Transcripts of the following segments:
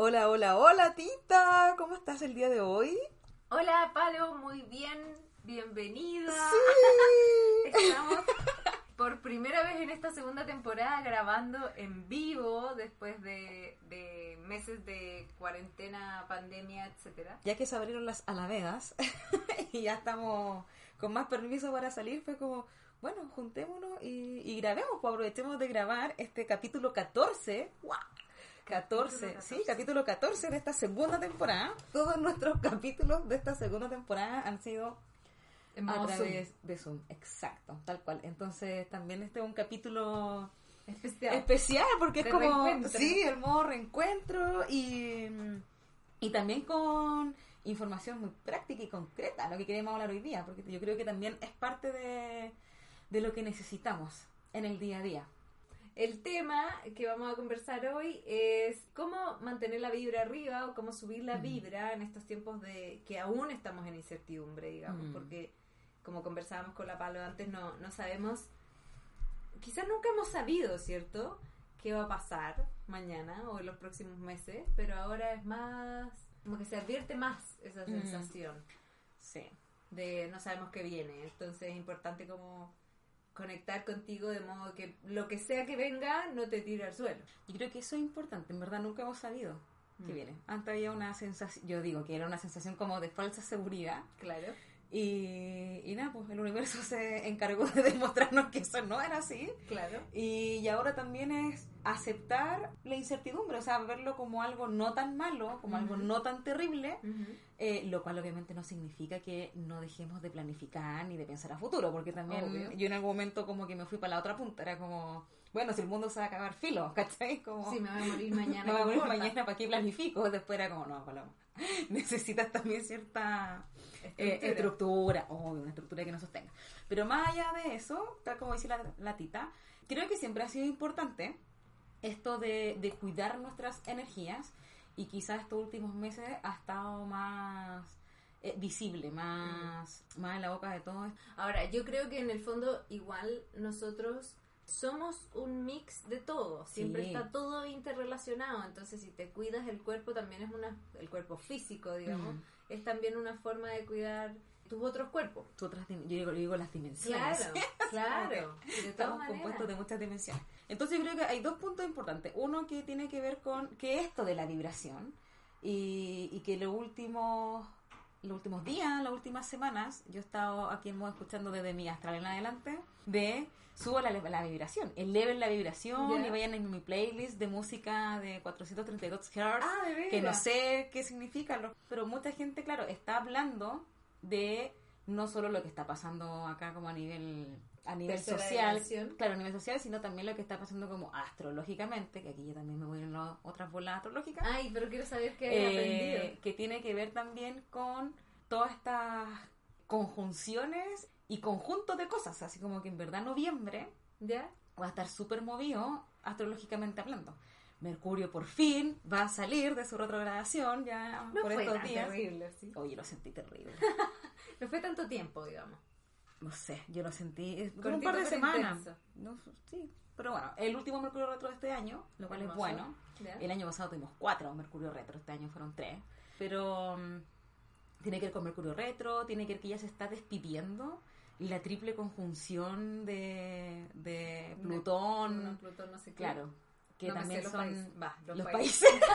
Hola, hola, hola, Tita. ¿Cómo estás el día de hoy? Hola, Palo, muy bien. Bienvenida. Sí. Estamos por primera vez en esta segunda temporada grabando en vivo después de, de meses de cuarentena, pandemia, etcétera. Ya que se abrieron las alamedas y ya estamos con más permiso para salir, fue como, bueno, juntémonos y, y grabemos, pues aprovechemos de grabar este capítulo 14. ¡Guau! 14, Capítulo sí, 14. capítulo 14 de esta segunda temporada. Todos nuestros capítulos de esta segunda temporada han sido En a través de Zoom. Exacto, tal cual. Entonces también este es un capítulo especial. especial porque es como sí el modo reencuentro y, y también con información muy práctica y concreta lo que queremos hablar hoy día porque yo creo que también es parte de, de lo que necesitamos en el día a día El tema que vamos a conversar hoy es cómo mantener la vibra arriba o cómo subir la vibra en estos tiempos de que aún estamos en incertidumbre, digamos, Mm. porque como conversábamos con la Palo antes, no, no sabemos, quizás nunca hemos sabido, ¿cierto? ¿Qué va a pasar mañana o en los próximos meses? Pero ahora es más, como que se advierte más esa Mm. sensación sí de no sabemos qué viene. Entonces es importante como conectar contigo de modo que lo que sea que venga no te tire al suelo. yo creo que eso es importante en verdad nunca hemos sabido que Mm. viene antes había una sensación yo digo que era una sensación como de falsa seguridad Claro. Y, y nada pues el universo se encargó de demostrarnos que eso no era así Claro. Y, y ahora también es aceptar la incertidumbre, o sea, verlo como algo no tan malo, como algo no tan terrible, eh, lo cual obviamente no significa que no dejemos de planificar ni de pensar a futuro, porque también Obvio. yo en algún momento como que me fui para la otra punta, era como, bueno, si el mundo se va a acabar filo, ¿cachai? Como, Sí, me voy a morir mañana. me voy a ¿qué morir importa? mañana, ¿para qué planifico? Después era como, no, Paloma, necesitas también cierta eh, Estructura. estructura, obvio, una estructura que nos sostenga. Pero más allá de eso, tal como dice la, la tita, creo que siempre ha sido importante esto de, de cuidar nuestras energías y quizás estos últimos meses ha estado más eh, visible, más, más en la boca de todos. Ahora, yo creo que en el fondo igual nosotros somos un mix de todo, siempre Sí. está todo interrelacionado, entonces si te cuidas el cuerpo también es una, el cuerpo físico, digamos, Mm. es también una forma de cuidar tus otros cuerpos. Tú otras yo digo, yo digo las dimensiones. Claro, claro, de Estamos compuestos de muchas dimensiones. Entonces yo creo que hay dos puntos importantes. Uno que tiene que ver con que esto de la vibración y, y que los últimos, los últimos días, las últimas semanas, yo he estado aquí en modo escuchando desde mi astral en adelante, de subo la, la vibración, eleven la vibración Ya. y vayan en mi playlist de música de 432 Hz Ah, que no sé qué significa, pero mucha gente, claro, está hablando de no solo lo que está pasando acá como a nivel a nivel Tercera social, dimensión. claro, a nivel social, sino también lo que está pasando como astrológicamente, que aquí yo también me voy en las otras bolas astrológicas, Ay, pero quiero saber qué hay eh, aprendido. que tiene que ver también con todas estas conjunciones y conjuntos de cosas, así como que en verdad noviembre ¿Ya? va a estar súper movido astrológicamente hablando. Mercurio por fin va a salir de su retrogradación ya No por fue estos tan días. terrible, sí. Oye, lo sentí terrible. No fue tanto tiempo, digamos. No sé, yo lo sentí eh, como un par de semanas. No, sí, pero bueno, el último Mercurio retro de este año, lo cual es bueno. ¿Ya? El año pasado tuvimos cuatro Mercurio retro, este año fueron tres. Pero mm, tiene que ver con Mercurio retro, tiene que ver que ya se está despidiendo la triple conjunción de, de Plutón. No, Plutón, no sé qué. Claro, que No también los son países. Los los, países. países,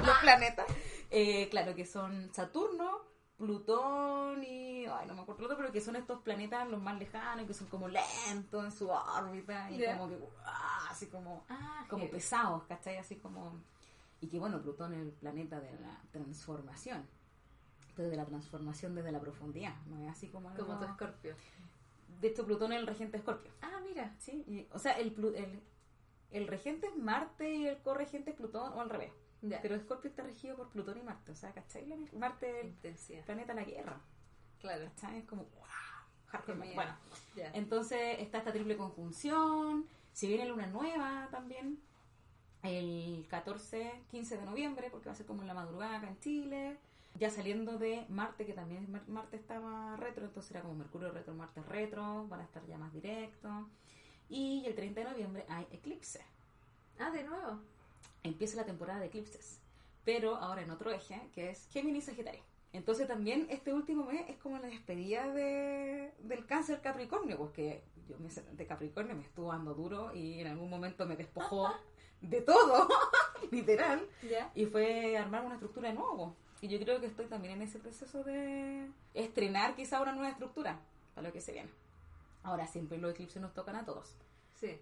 los planetas. Eh, claro, que son Saturno, Plutón y. Ay, no me acuerdo el otro, pero que son estos planetas los más lejanos, que son como lentos en su órbita y como que. ¡ah! así como, Ah, como heavy. pesados, ¿cachai? Así como. Y que bueno, Plutón es el planeta de la transformación. Pero de la transformación desde la profundidad, no es así como algo- Como tu escorpio. De hecho, Plutón es el regente de Escorpio. Ah, mira. Sí, y- o sea, el, el, el regente es Marte y el corregente es Plutón, o al revés. Ya. Pero Escorpio está regido por Plutón y Marte, o sea, ¿cachai? Marte es el Intensidad. planeta de la guerra, Claro. ¿cachai? Es como, wow. Bueno, Ya. entonces está esta triple conjunción, si viene luna nueva también, el 14, 15 de noviembre, porque va a ser como en la madrugada acá en Chile, ya saliendo de Marte, que también Marte estaba retro, entonces era como Mercurio retro, Marte retro, van a estar ya más directos. Y el 30 de noviembre hay eclipse. Ah, de nuevo. Empieza la temporada de eclipses. pero ahora en otro eje, que es Géminis Sagitario. Entonces también este último mes es como la despedida de, del cáncer Capricornio, porque yo me, de Capricornio me estuvo dando duro y en algún momento me despojó de todo, literal, ¿Ya? y fue armar una estructura de nuevo. Y yo creo que estoy también en ese proceso de estrenar quizá una nueva estructura para lo que se viene. Ahora siempre los eclipses nos tocan a todos. Sí.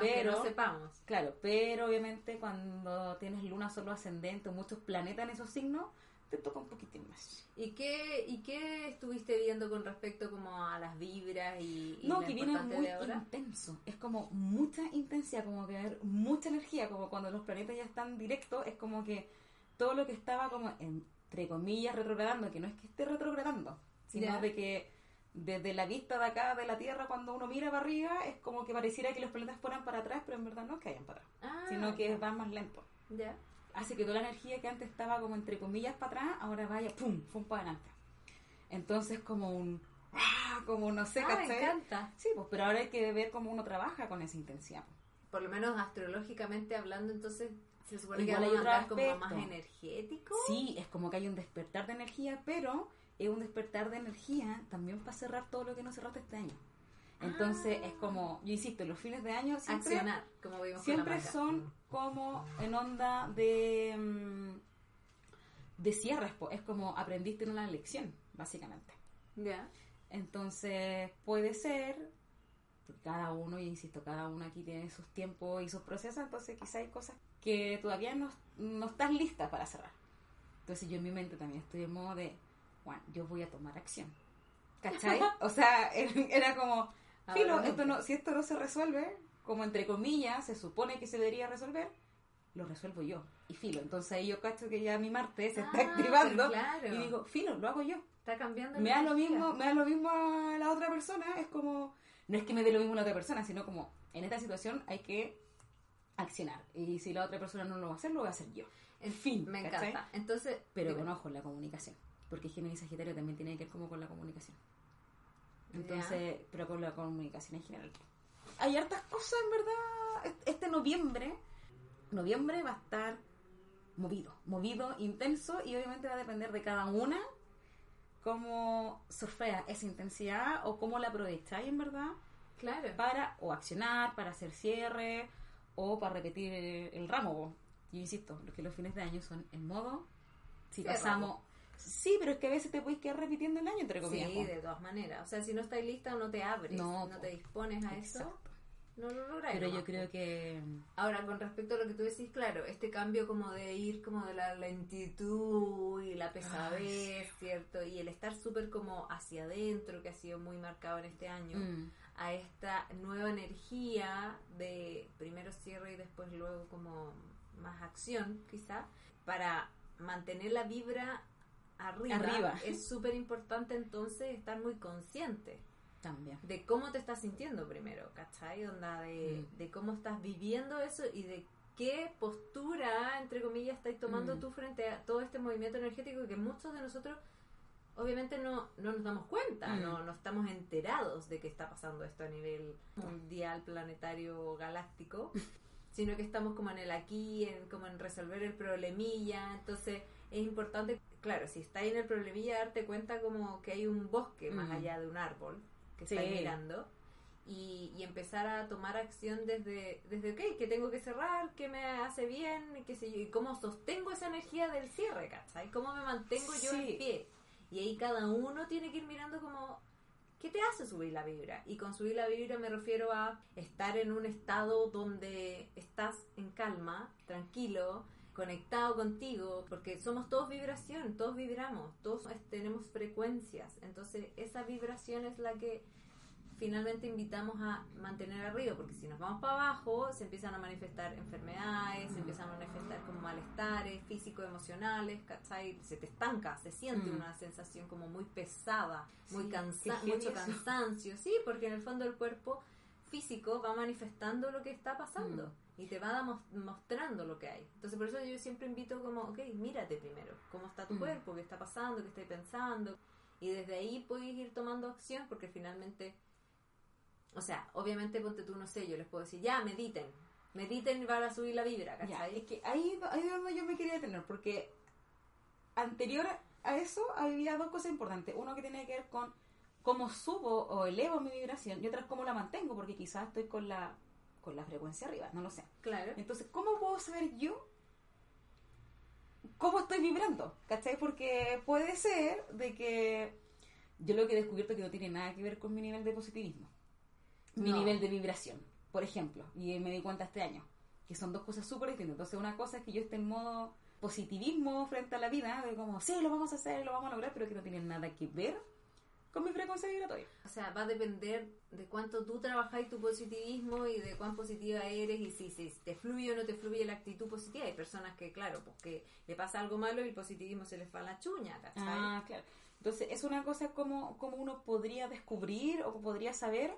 Pero, no sepamos. claro, pero obviamente cuando tienes luna solo ascendente o muchos planetas en esos signos, te toca un poquitín más. ¿Y qué, ¿Y qué estuviste viendo con respecto como a las vibras y, y No, que viene muy intenso. Es como mucha intensidad, como que haber mucha energía, como cuando los planetas ya están directos, es como que todo lo que estaba como entre comillas retrogradando, que no es que esté retrogradando, sino de que desde la vista de acá de la Tierra, cuando uno mira para arriba, es como que pareciera que los planetas fueran para atrás, pero en verdad no es que vayan para atrás, Ah, sino que van más lento. ya. Hace que toda la energía que antes estaba como entre comillas para atrás, ahora vaya, pum, pum para adelante. Entonces como un... ¡ah! Como no sé, Ah, me encanta. Sí, pues, pero ahora hay que ver cómo uno trabaja con esa intensidad. Por lo menos astrológicamente hablando, entonces se supone Igual que hay vamos a como más energético. Sí, es como que hay un despertar de energía, pero es un despertar de energía también para cerrar todo lo que no cerraste este año. Entonces Ah. es como, yo insisto, los fines de año siempre, Accionar, como vimos siempre con la son como en onda de, mm, de cierres, es como aprendiste en una lección, básicamente. Ya. Entonces puede ser, cada uno, y insisto, cada uno aquí tiene sus tiempos y sus procesos, entonces quizá hay cosas que todavía no, no estás lista para cerrar. Entonces yo en mi mente también estoy en modo de, bueno, yo voy a tomar acción. ¿Cachai? O sea, era como, filo, esto no. si esto no se resuelve, como entre comillas, se supone que se debería resolver, lo resuelvo yo. Y filo, entonces ahí yo cacho que ya mi Marte se está Ah, activando pero claro. y digo, filo, lo hago yo Está cambiando. me da lo mismo, me da lo mismo a la otra persona, es como, no es que me dé lo mismo a la otra persona, sino como, en esta situación hay que accionar, y si la otra persona no lo va a hacer, lo voy a hacer yo. En fin, Me ¿cachai? encanta. Entonces, Pero dime. con ojo, la comunicación, porque Géminis Sagitario también tiene que ver como con la comunicación. Entonces, pero con la comunicación en general. Hay hartas cosas, en verdad, Est- este noviembre, noviembre va a estar movido, movido, intenso, y obviamente va a depender de cada una cómo surfea esa intensidad o cómo la aprovecháis en verdad Claro. para o accionar, para hacer cierre o para repetir el, el ramo. Yo insisto, que los fines de año son en modo, si Cierre, pasamos... Sí, pero es que a veces te puedes quedar repitiendo el año, entre comillas. Sí, de todas maneras. O sea, si no estás lista o no te abres, No, no, te dispones a eso, Exacto. no lo lográis. Pero yo creo que... Ahora, con respecto a lo que tú decís, claro, este cambio como de ir como de la lentitud y la pesadez, ¿cierto? Y el estar súper como hacia adentro, que ha sido muy marcado en este año, mm, a esta nueva energía de primero cierre y después luego como más acción, quizá, para mantener la vibra arriba, Arriba. es súper importante entonces estar muy consciente también. de cómo te estás sintiendo primero, ¿cachai? Onda de, Mm. de cómo estás viviendo eso y de qué postura, entre comillas, estáis tomando Mm. tú frente a todo este movimiento energético que muchos de nosotros obviamente no, no nos damos cuenta, Mm. no, no estamos enterados de que está pasando esto a nivel mundial, planetario, galáctico, sino que estamos como en el aquí, en, como en resolver el problemilla, entonces es importante, claro, si estáis en el problemilla, darte cuenta como que hay un bosque más Mm. allá de un árbol que Sí. estáis mirando y, y empezar a tomar acción desde, desde ok, que tengo que cerrar, que me hace bien, y qué sé yo, y cómo sostengo esa energía del cierre, ¿cachai? ¿Cómo me mantengo yo en pie? Y ahí cada uno tiene que ir mirando como, ¿qué te hace subir la vibra? Y con subir la vibra me refiero a estar en un estado donde estás en calma, tranquilo, conectado contigo, porque somos todos vibración, todos vibramos, todos eh, tenemos frecuencias, entonces esa vibración es la que finalmente invitamos a mantener arriba, porque si nos vamos para abajo se empiezan a manifestar enfermedades, se empiezan a manifestar como malestares físico-emocionales, ¿cachai? Se te estanca, se siente Mm. una sensación como muy pesada, muy Sí, cansa mucho cansancio, sí, porque en el fondo el cuerpo físico va manifestando lo que está pasando Mm. y te va mostrando lo que hay. Entonces por eso yo siempre invito como, ok, mírate primero, cómo está tu Mm. cuerpo, qué está pasando, qué estás pensando. Y desde ahí puedes ir tomando acción porque finalmente, o sea, obviamente ponte tú, no sé, yo les puedo decir, ya, mediten. Mediten y van a subir la vibra, Ya, ¿cachai? es que ahí, ahí es donde yo me quería detener, porque anterior a eso había dos cosas importantes. Uno que tiene que ver con cómo subo o elevo mi vibración y otra es cómo la mantengo, porque quizás estoy con la, con la frecuencia arriba, no lo sé. Claro. Entonces, ¿cómo puedo saber yo cómo estoy vibrando? ¿Cachai? Porque puede ser de que yo lo que he descubierto que no tiene nada que ver con mi nivel de positivismo, mi No. nivel de vibración, por ejemplo, y me di cuenta este año, que son dos cosas súper distintas. Entonces, una cosa es que yo esté en modo positivismo frente a la vida, de como, sí, lo vamos a hacer, lo vamos a lograr, pero que no tiene nada que ver con mi frecuencia vibratoria. O sea, va a depender de cuánto tú trabajáis tu positivismo y de cuán positiva eres y si, si te fluye o no te fluye la actitud positiva. Hay personas que, claro, pues que le pasa algo malo y el positivismo se les va a la chuña, ¿cachai? Ah, claro. Entonces, es una cosa como, como uno podría descubrir o podría saber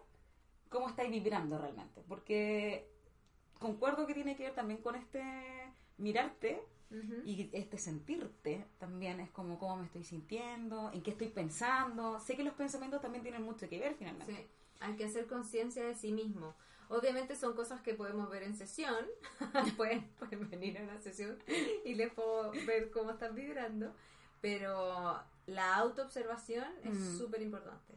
cómo estáis vibrando realmente. Porque concuerdo que tiene que ver también con este mirarte y este sentirte también. Es como cómo me estoy sintiendo, en qué estoy pensando. Sé que los pensamientos también tienen mucho que ver finalmente. Sí, hay que hacer conciencia de sí mismo. Obviamente son cosas que podemos ver en sesión. pueden, pueden venir a una sesión y les puedo ver cómo están vibrando. Pero la autoobservación es Mm. súper importante.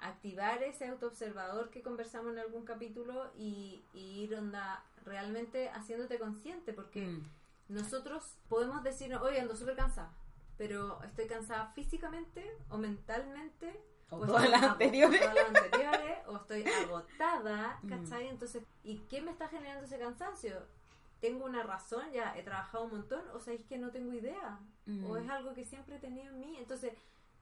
Activar ese autoobservador que conversamos en algún capítulo y, y ir onda realmente haciéndote consciente porque Mm. nosotros podemos decir, oye, ando súper cansada, pero estoy cansada físicamente o mentalmente. O estoy todas las ago- anteriores. o todas las anteriores, o estoy agotada, Mm. ¿cachai? Entonces, ¿y qué me está generando ese cansancio? ¿Tengo una razón? ¿Ya he trabajado un montón? ¿O sabéis que no tengo idea? Mm. ¿O es algo que siempre he tenido en mí? Entonces,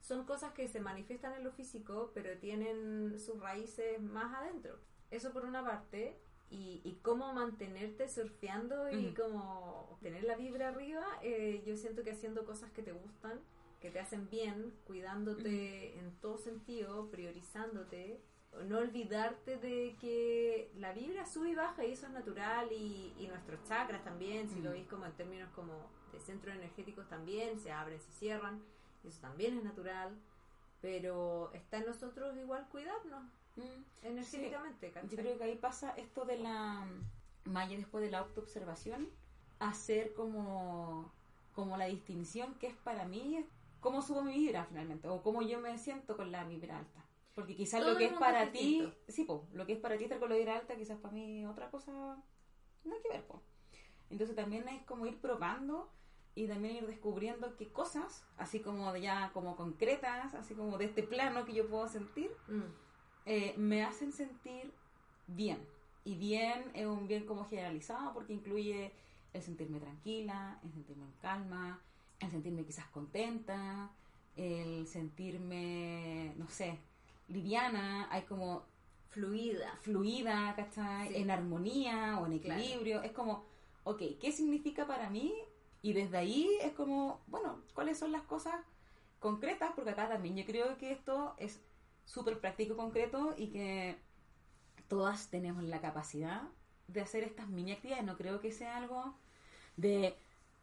son cosas que se manifiestan en lo físico, pero tienen sus raíces más adentro. Eso por una parte. Y, y cómo mantenerte surfeando y cómo tener la vibra arriba, eh, yo siento que haciendo cosas que te gustan, que te hacen bien, cuidándote en todo sentido, priorizándote, no olvidarte de que la vibra sube y baja y eso es natural y, y nuestros chakras también, si lo veis como en términos como de centros energéticos también, se abren, se cierran, eso también es natural, pero está en nosotros igual cuidarnos Mm. energéticamente, ¿cachai? Yo creo que ahí pasa esto de la Maya después de la autoobservación, hacer como, como la distinción que es para mí, cómo subo mi vibra finalmente, o cómo yo me siento con la vibra alta. Porque quizás Todo lo que es para ti, sí, po, lo que es para ti estar con la vibra alta, quizás para mí otra cosa, no hay que ver, po. Entonces también es como ir probando y también ir descubriendo qué cosas, así como ya como concretas, así como de este plano que yo puedo sentir, Mm. Eh, me hacen sentir bien. Y bien es un bien como generalizado porque incluye el sentirme tranquila, el sentirme en calma, el sentirme quizás contenta, el sentirme, no sé, liviana, hay como Fluida. fluida, ¿cachai? Sí. En armonía o en Claro. equilibrio. Es como, ok, ¿qué significa para mí? Y desde ahí es como, bueno, ¿cuáles son las cosas concretas? Porque acá también yo creo que esto es súper práctico, concreto y que todas tenemos la capacidad de hacer estas mini actividades. No creo que sea algo de,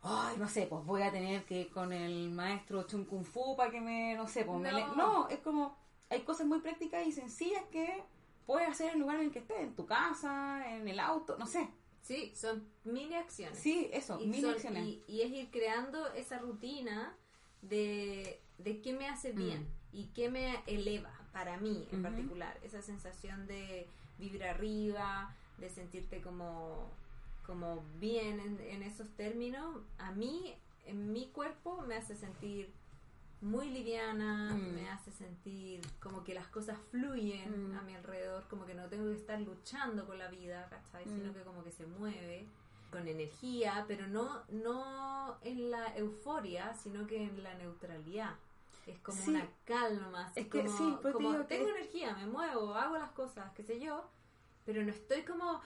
ay, no sé, pues voy a tener que ir con el maestro Chun Kung Fu para que me, no sé, pues me No. le- No, es como, hay cosas muy prácticas y sencillas que puedes hacer en el lugar en el que estés, en tu casa, en el auto, no sé. Sí, son mini acciones. Sí, eso, y, mini son- acciones. y- y es ir creando esa rutina de, de qué me hace bien y qué me eleva para mí en particular. Esa sensación de vivir arriba, de sentirte como, como bien en, en esos términos, a mí, en mi cuerpo, me hace sentir muy liviana, Mm. me hace sentir como que las cosas fluyen Mm. a mi alrededor, como que no tengo que estar luchando con la vida, ¿cachai? Mm. Sino que como que se mueve con energía, pero no, no en la euforia, sino que en la neutralidad. Es como Sí. una calma, así Es que como, sí, pues te digo tengo energía, me muevo, hago las cosas, qué sé yo, pero no estoy como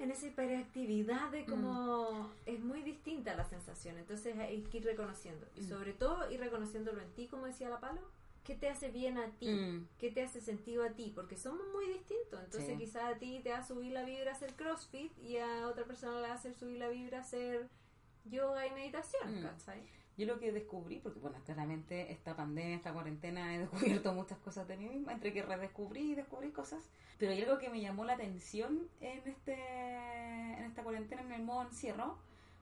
en esa hiperactividad de como es muy distinta la sensación, entonces hay que ir reconociendo y Mm. sobre todo ir reconociéndolo en ti, como decía la Palo, qué te hace bien a ti, Mm. qué te hace sentido a ti, porque somos muy distintos, entonces Sí. quizás a ti te va a subir la vibra hacer CrossFit y a otra persona le va a hacer subir la vibra hacer yoga y meditación, Mm. ¿cachai? Yo lo que descubrí, porque bueno, claramente esta pandemia, esta cuarentena, he descubierto muchas cosas de mí misma, entre que redescubrí y descubrí cosas, pero hay algo que me llamó la atención en, este, en esta cuarentena, en el modo encierro.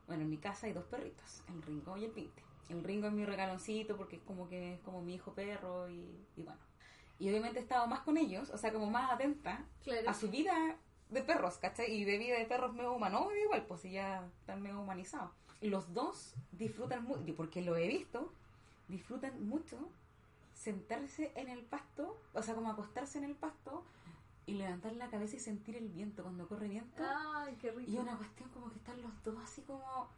Bueno, en mi casa hay dos perritos, el Ringo y el Pinte. El Ringo es mi regaloncito porque es como que es como mi hijo perro y, y bueno. Y obviamente he estado más con ellos, o sea, como más atenta Claro. a su vida de perros, ¿cachai? Y de vida de perros medio humanoide igual, pues si ya están medio humanizados. Los dos disfrutan mucho, porque lo he visto, disfrutan mucho sentarse en el pasto, o sea, como acostarse en el pasto y levantar la cabeza y sentir el viento cuando corre viento. Ay, qué rico. Y una cuestión como que están los dos así como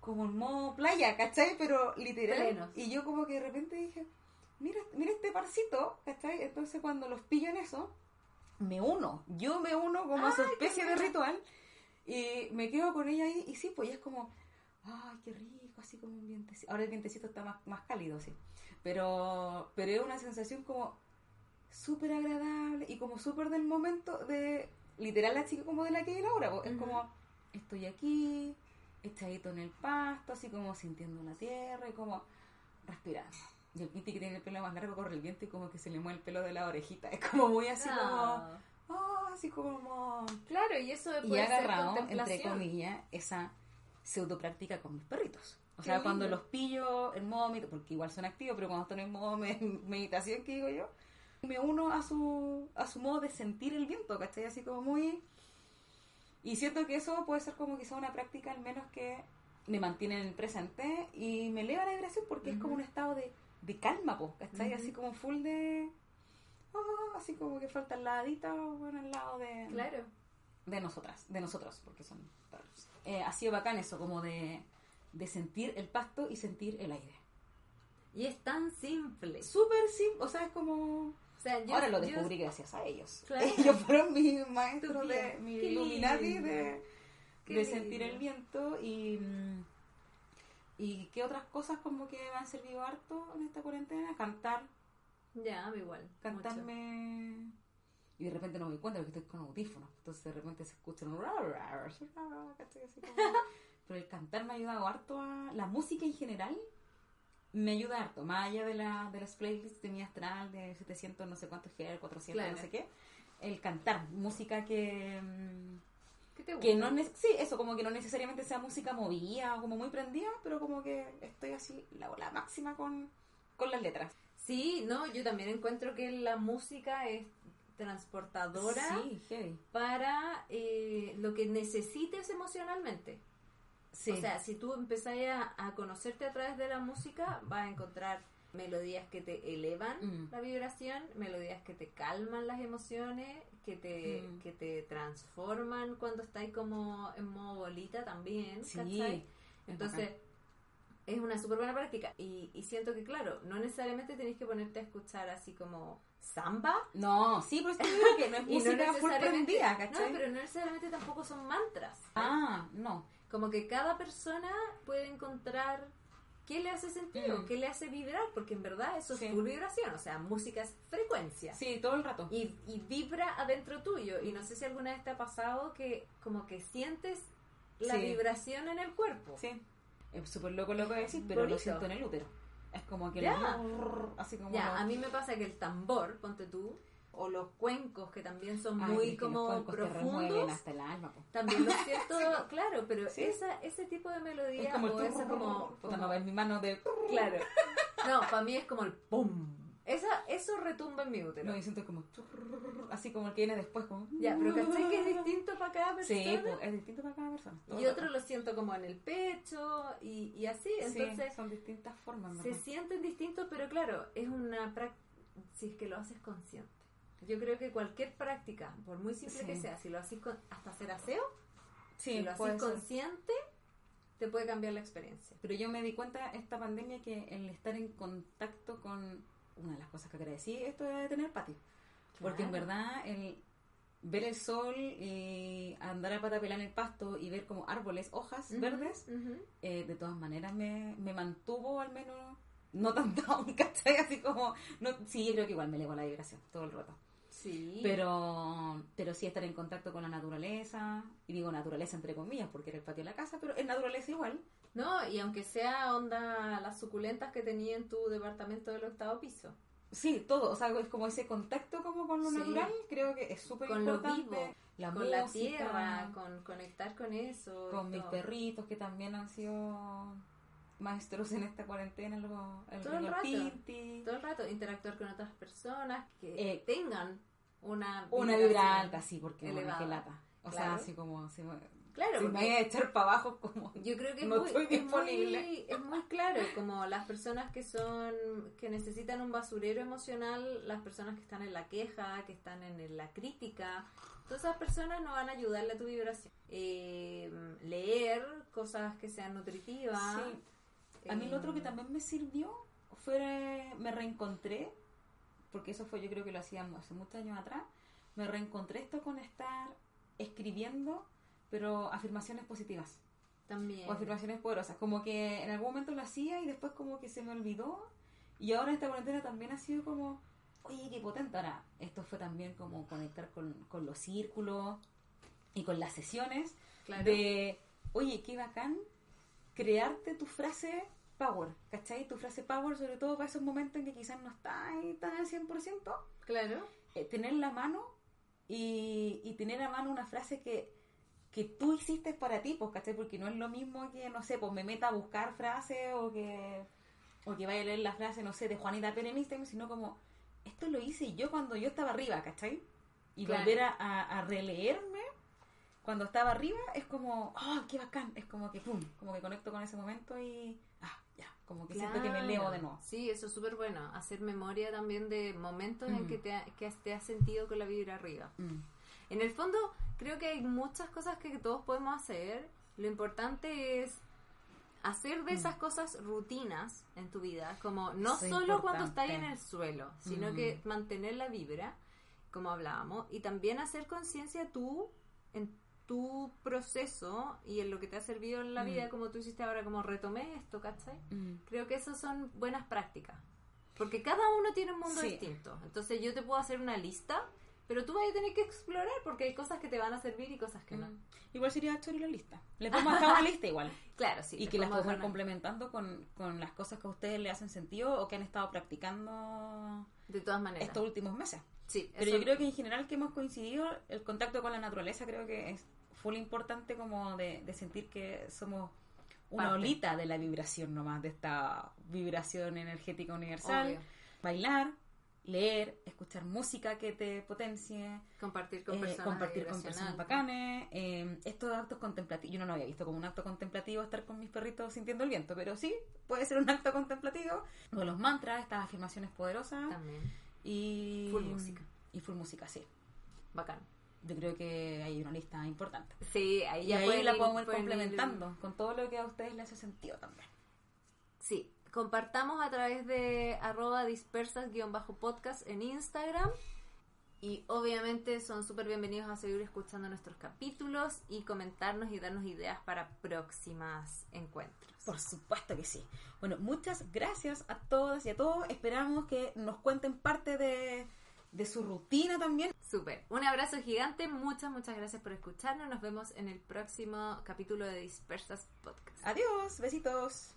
como en modo playa, ¿cachai? Pero literal. Plenos. Y yo como que de repente dije, mira, mira este parcito, ¿cachai? Entonces cuando los pillo en eso, me uno. Yo me uno como a su Ay, especie de ritual y me quedo con ella ahí y sí, pues ya es como, ay, qué rico, así como un vientecito. Ahora el vientecito está más, más cálido, sí. Pero, pero es una sensación como súper agradable y como súper del momento de, literal, la chica como de la que era ahora. pues, Es Ujú. como, estoy aquí, echadito en el pasto, así como sintiendo la tierra y como respirando. Y el Piti que tiene el pelo más largo corre el viento y como que se le mueve el pelo de la orejita. Es como muy así Ah, como, oh, así como... Claro, y eso Y puede ser agarrado, entre comillas, esa pseudo práctica con mis perritos. O sea, cuando los pillo en modo meditación, porque igual son activos, pero cuando están en modo me- meditación, que digo yo, me uno a su, a su modo de sentir el viento, ¿cachai? Así como muy... Y siento que eso puede ser como quizá una práctica al menos que me mantiene en el presente y me eleva la vibración porque es como un estado de, de calma, po, ¿cachai? Ujú. Así como full de... ah, así como que falta el ladito, bueno, al lado de Claro. de nosotras, de nosotros, porque son perros. Eh, ha sido bacán eso, como de, de sentir el pasto y sentir el aire. Y es tan simple. Súper simple, o sea, es como... O sea, yo, Ahora lo yo- descubrí gracias a ellos. Claro. Ellos fueron mis maestros de mi Illuminati de, de sentir el viento y... mm, ¿Y qué otras cosas como que me han servido harto en esta cuarentena? Cantar, Ya, igual. mucho. Y de repente no me cuenta porque estoy con audífonos. Entonces de repente se escucha un... Pero el cantar me ha ayudado harto a... La música en general me ayuda harto. Más allá de, la, de las playlists de mi astral de 700 no sé cuántos Hz, 400 Claro. no sé qué. El cantar. Música que... ¿Qué te gusta? Que no... Sí, eso, como que no necesariamente sea música movida o como muy prendida, pero como que estoy así la, la máxima con, con las letras. Sí, no, yo también encuentro que la música es transportadora Sí, para eh, lo que necesites emocionalmente. Sí. O sea, si tú empezás a, a conocerte a través de la música, vas a encontrar melodías que te elevan Mm. la vibración, melodías que te calman las emociones, que te, Mm. que te transforman cuando estás como en modo bolita también, Sí, Entonces, es una súper buena práctica. Y, y siento que, claro, no necesariamente tenés que ponerte a escuchar así como samba. No, sí, pero es que yo creo que no es Y no música full necesariamente- prendida, No, ¿cachai? pero no necesariamente tampoco son mantras. Ah, no. Como que cada persona puede encontrar qué le hace sentido, Mm. qué le hace vibrar, porque en verdad eso Sí. es full vibración, o sea, música es frecuencia. Sí, todo el rato. Y, y vibra adentro tuyo. Y no sé si alguna vez te ha pasado que como que sientes la Sí. vibración en el cuerpo. Sí. Es súper loco lo que decir, pero Bonito. lo siento en el útero. Es como que Ya. lo- así como Ya, lo- a mí me pasa que el tambor, ponte tú, o los cuencos que también son Ay, muy pero es que los como profundos, hasta el alma. po. también lo siento, claro, pero Sí. esa, ese tipo de melodía Es como el o esa como, como- ves mi mano de claro, no, para mí es como el pum, esa, eso retumba en mi útero. no, yo siento como así como el que viene después como Ya, pero ¿cachai que es distinto para cada persona? Sí, es distinto para cada persona. y otro lo siento como en el pecho y, y así, Sí, entonces son distintas formas, se sienten distintos, pero claro, es una práctica, si es que lo haces consciente. Yo creo que cualquier práctica, por muy simple Sí. que sea, si lo haces con, hasta hacer aseo, Sí, si lo haces consciente, te puede cambiar la experiencia. Pero yo me di cuenta esta pandemia que el estar en contacto con una de las cosas que agradecí esto de tener patio. Porque en verdad el ver el sol y andar a pata pelada en el pasto y ver como árboles, hojas verdes, eh, de todas maneras me, me mantuvo al menos no tan down, ¿cachai? Así como, no, sí, yo creo que igual me elevó la vibración todo el rato. Sí. Pero, pero sí estar en contacto con la naturaleza, y digo naturaleza entre comillas, porque era el patio de la casa, pero es naturaleza igual. No, y aunque sea onda las suculentas que tenía en tu departamento del octavo piso. Sí, todo, o sea, es como ese contacto como con lo Sí. natural, creo que es súper Con lo importante. vivo, la con la música, tierra, con conectar con eso. con mis todo. perritos que también han sido maestros en esta cuarentena, el, el, Todo el el rato. Pinti. Todo el rato interactuar con otras personas que Eh, tengan una Una vibra alta, sí, porque bueno, elevada. qué lata. O sea, Claro. así como Claro, si me voy a echar para abajo, como Yo creo que No es, muy, estoy es muy- disponible. Es muy, claro, como las personas que son, que necesitan un basurero emocional, las personas que están en la queja, que están en la crítica, todas esas personas no van a ayudarle a tu vibración. Eh, leer cosas que sean nutritivas. Sí. A mí lo otro que también me sirvió fue, me reencontré, porque eso fue yo creo que lo hacíamos hace muchos años atrás, me reencontré esto con estar escribiendo, pero afirmaciones positivas También. o afirmaciones poderosas, como que en algún momento lo hacía y después como que se me olvidó y ahora esta cuarentena también ha sido como, oye, qué potente. Ahora, esto fue también como conectar con, con los círculos y con las sesiones Claro. de, oye, qué bacán crearte tu frase power, ¿cachai? Tu frase power, sobre todo para esos momentos en que quizás no estás tan al 100%, Claro. eh, tener la mano y, y tener a mano una frase que, que tú hiciste para ti, pues, ¿cachai? Porque no es lo mismo que, no sé, pues me meta a buscar frases o que, o que vaya a leer la frase, no sé, de Juanita Pérez en Instagram, sino como, esto lo hice yo cuando yo estaba arriba, ¿cachai? Y Claro. volver a, a- a releerme cuando estaba arriba es como, oh, qué bacán, es como que, pum, como que conecto con ese momento y, ah, como que siento que me Claro. leo de nuevo. Sí, eso es súper bueno. Hacer memoria también de momentos en Mm. que te, ha- que te has sentido con la vibra arriba. Mm. En el fondo, creo que hay muchas cosas que todos podemos hacer. Lo importante es hacer de Mm. esas cosas rutinas en tu vida, como no Eso es solo cuando estás en el suelo, sino Mm. que mantener la vibra, como hablábamos, y también hacer conciencia tú en tu proceso y en lo que te ha servido en la Mm. vida, como tú hiciste ahora, como retomé esto, ¿cachai? Mm. Creo que esas son buenas prácticas. Porque cada uno tiene un mundo Sí. distinto. Entonces yo te puedo hacer una lista, pero tú vas a tener que explorar porque hay cosas que te van a servir y cosas que no. Mm. Igual sería chori la lista. Les a dejar una lista igual. Claro, sí. y que las podemos podemos ir una- complementando con, con las cosas que a ustedes le hacen sentido o que han estado practicando De todas maneras. estos últimos meses. sí, Pero eso- yo creo que en general que hemos coincidido, el contacto con la naturaleza creo que es full importante como de, de sentir que somos una Parte. olita de la vibración nomás, de esta vibración energética universal. Obvio. Bailar, leer, escuchar música que te potencie, compartir con eh, personas. compartir con personas bacanes, eh, estos actos contemplativos, yo no lo había visto como un acto contemplativo estar con mis perritos sintiendo el viento, pero sí, puede ser un acto contemplativo, con los mantras, estas afirmaciones poderosas También. y Full música. Y full música, sí. Bacán. Yo creo que hay una lista importante. Sí, ahí Y la podemos ir- complementando con todo lo que a ustedes les hace sentido también. Sí, compartamos a través de arroba dispersas-podcast en Instagram. Y obviamente son súper bienvenidos a seguir escuchando nuestros capítulos y comentarnos y darnos ideas para próximas encuentros. Por supuesto que sí. Bueno, muchas gracias a todas y a todos. Esperamos que nos cuenten parte de, de su rutina también. Súper. Un abrazo gigante. Muchas, muchas gracias por escucharnos. Nos vemos en el próximo capítulo de Dispersas Podcast. Adiós, besitos.